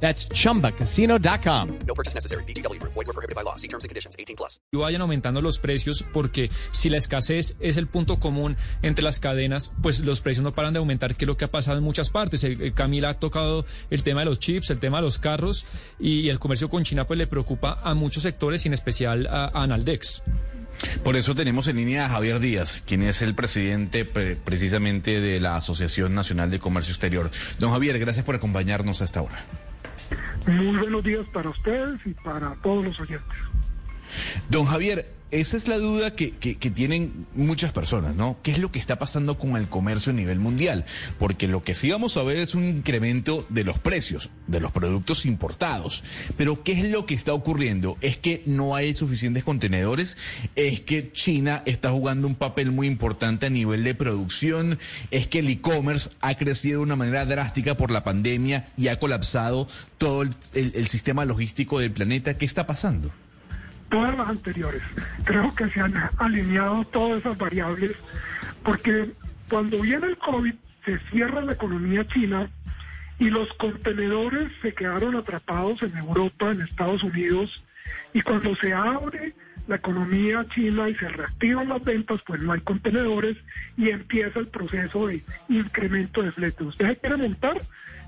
That's chumbacasino.com. No purchase necessary. BGW. Void were prohibited by law. See terms and conditions. 18 plus. y vayan aumentando los precios porque si la escasez es el punto común entre las cadenas, pues los precios no paran de aumentar, que es lo que ha pasado en muchas partes. El- el Camila ha tocado el tema de los chips, el tema de los carros y el comercio con China pues le preocupa a muchos sectores y en especial a, a Analdex. Por eso tenemos en línea a Javier Díaz, quien es el presidente pre- precisamente de la Asociación Nacional de Comercio Exterior. Don Javier, gracias por acompañarnos hasta ahora. Muy buenos días para ustedes y para todos los oyentes. Don Javier, esa es la duda que, tienen muchas personas, ¿no? ¿Qué es lo que está pasando con el comercio a nivel mundial? Porque lo que sí vamos a ver es un incremento de los precios de los productos importados. Pero ¿qué es lo que está ocurriendo? ¿Es que no hay suficientes contenedores? ¿Es que China está jugando un papel muy importante a nivel de producción? ¿Es que el e-commerce ha crecido de una manera drástica por la pandemia y ha colapsado todo el- el sistema logístico del planeta? ¿Qué está pasando? Todas las anteriores. Creo que se han alineado todas esas variables porque cuando viene el COVID se cierra la economía china y los contenedores se quedaron atrapados en Europa, en Estados Unidos y cuando se abre la economía china y se reactivan las ventas, pues no hay contenedores y empieza el proceso de incremento de flete. Usted quiere montar,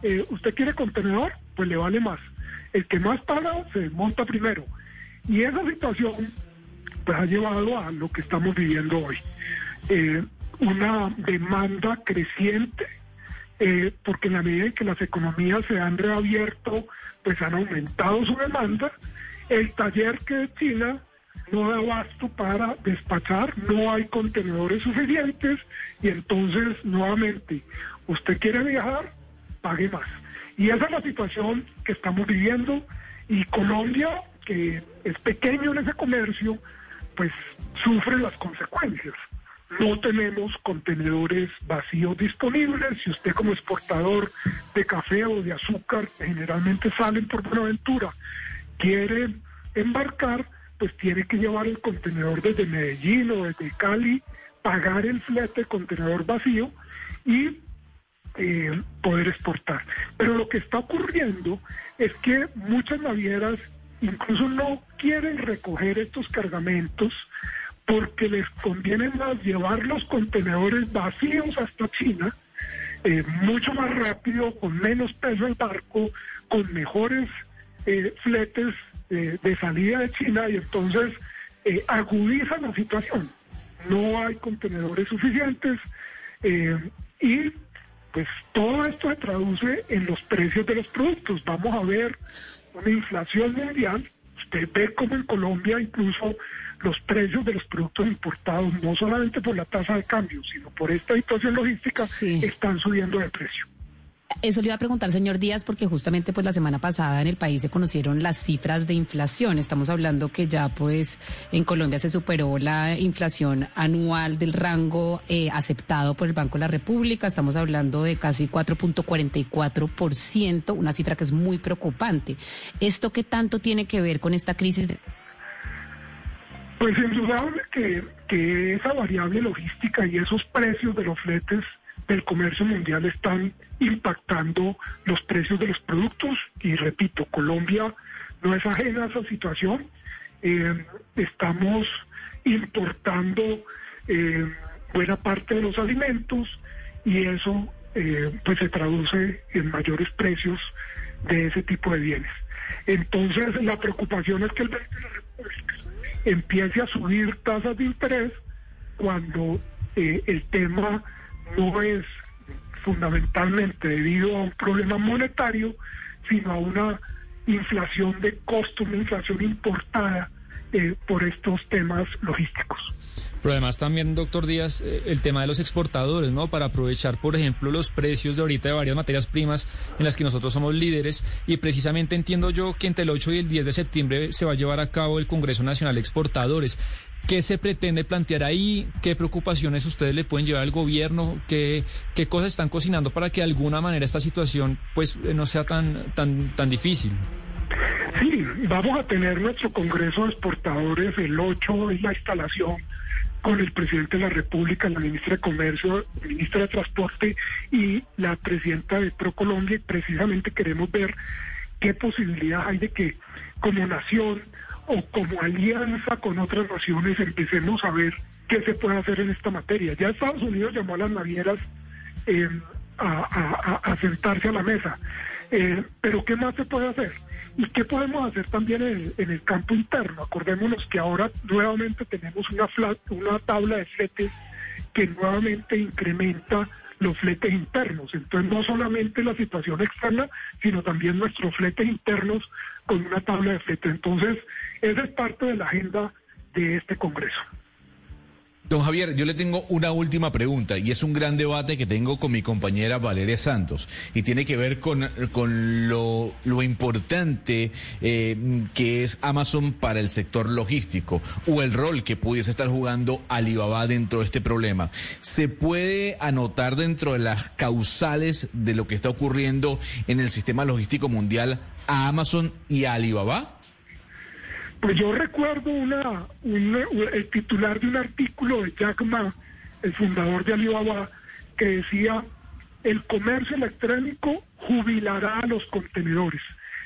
eh, usted quiere contenedor, pues le vale más. El que más paga se monta primero. Y esa situación pues, ha llevado a lo que estamos viviendo hoy. Eh, una demanda creciente, eh, porque en la medida en que las economías se han reabierto, pues han aumentado su demanda. El taller que China no da abasto para despachar, no hay contenedores suficientes y entonces nuevamente usted quiere viajar, pague más. Y esa es la situación que estamos viviendo y Colombia, que es pequeño en ese comercio, pues sufre las consecuencias. No tenemos contenedores vacíos disponibles. Si usted como exportador de café o de azúcar, que generalmente salen por Buenaventura, quiere embarcar, pues tiene que llevar el contenedor desde Medellín o desde Cali, pagar el flete contenedor vacío y eh, poder exportar. Pero lo que está ocurriendo es que muchas navieras incluso no quieren recoger estos cargamentos porque les conviene más llevar los contenedores vacíos hasta China, eh, mucho más rápido, con menos peso el barco, con mejores eh, fletes eh, de salida de China y entonces eh, agudizan la situación. No hay contenedores suficientes eh, y pues todo esto se traduce en los precios de los productos. Vamos a ver una inflación mundial. Usted ve como en Colombia incluso los precios de los productos importados, no solamente por la tasa de cambio, sino por esta situación logística, Sí. están subiendo de precio. Eso le iba a preguntar, señor Díaz, porque justamente pues la semana pasada en el país se conocieron las cifras de inflación. Estamos hablando que ya pues en Colombia se superó la inflación anual del rango eh, aceptado por el Banco de la República. Estamos hablando de casi 4.44%, una cifra que es muy preocupante. ¿Esto qué tanto tiene que ver con esta crisis? de- Pues indudable que, que esa variable logística y esos precios de los fletes del comercio mundial están impactando los precios de los productos y repito, Colombia no es ajena a esa situación. Eh, estamos importando eh, buena parte de los alimentos y eso eh, pues se traduce en mayores precios de ese tipo de bienes. Entonces la preocupación es que el Banco de la República empiece a subir tasas de interés cuando el tema no es fundamentalmente debido a un problema monetario, sino a una inflación de costos, una inflación importada eh, por estos temas logísticos. Pero además también, doctor Díaz, eh, el tema de los exportadores, ¿no? Para aprovechar, por ejemplo, los precios de ahorita de varias materias primas en las que nosotros somos líderes. Y precisamente entiendo yo que entre el 8 y el 10 de septiembre se va a llevar a cabo el Congreso Nacional de Exportadores. ¿Qué se pretende plantear ahí? ¿Qué preocupaciones ustedes le pueden llevar al gobierno? ¿Qué, qué cosas están cocinando para que de alguna manera esta situación pues eh, no sea tan, tan, tan difícil? Sí, vamos a tener nuestro Congreso de Exportadores el 8 en la instalación con el presidente de la República, la ministra de Comercio, el ministro de Transporte y la presidenta de ProColombia y precisamente queremos ver qué posibilidad hay de que como nación o como alianza con otras naciones empecemos a ver qué se puede hacer en esta materia. Ya Estados Unidos llamó a las navieras a, a, sentarse a la mesa, eh, pero ¿qué más se puede hacer? ¿Y qué podemos hacer también en el, en el campo interno? Acordémonos que ahora nuevamente tenemos una, una tabla de fletes que nuevamente incrementa los fletes internos. Entonces, no solamente la situación externa, sino también nuestros fletes internos con una tabla de fletes. Entonces, esa es parte de la agenda de este Congreso. Don Javier, yo le tengo una última pregunta y es un gran debate que tengo con mi compañera Valeria Santos y tiene que ver con, con lo, lo importante eh, que es Amazon para el sector logístico o el rol que pudiese estar jugando Alibaba dentro de este problema. ¿Se puede anotar dentro de las causales de lo que está ocurriendo en el sistema logístico mundial a Amazon y a Alibaba? Pues yo recuerdo una, una, el titular de un artículo de Jack Ma, el fundador de Alibaba, que decía, el comercio electrónico jubilará a los contenedores.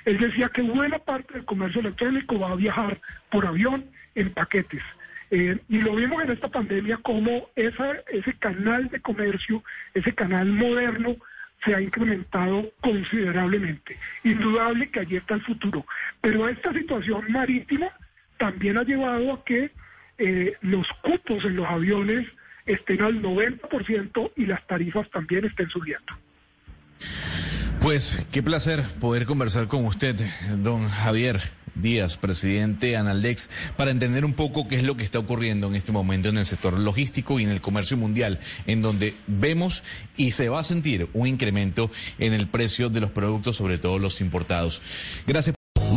Él decía que buena parte del comercio electrónico va a viajar por avión en paquetes. Eh, y lo vimos en esta pandemia como esa, ese canal de comercio, ese canal moderno, se ha incrementado considerablemente. Indudable que allí está el futuro. Pero esta situación marítima también ha llevado a que eh, los cupos en los aviones estén al 90% y las tarifas también estén subiendo. Pues qué placer poder conversar con usted, don Javier. Díaz, presidente Analdex, para entender un poco qué es lo que está ocurriendo en este momento en el sector logístico y en el comercio mundial, en donde vemos y se va a sentir un incremento en el precio de los productos, sobre todo los importados. Gracias.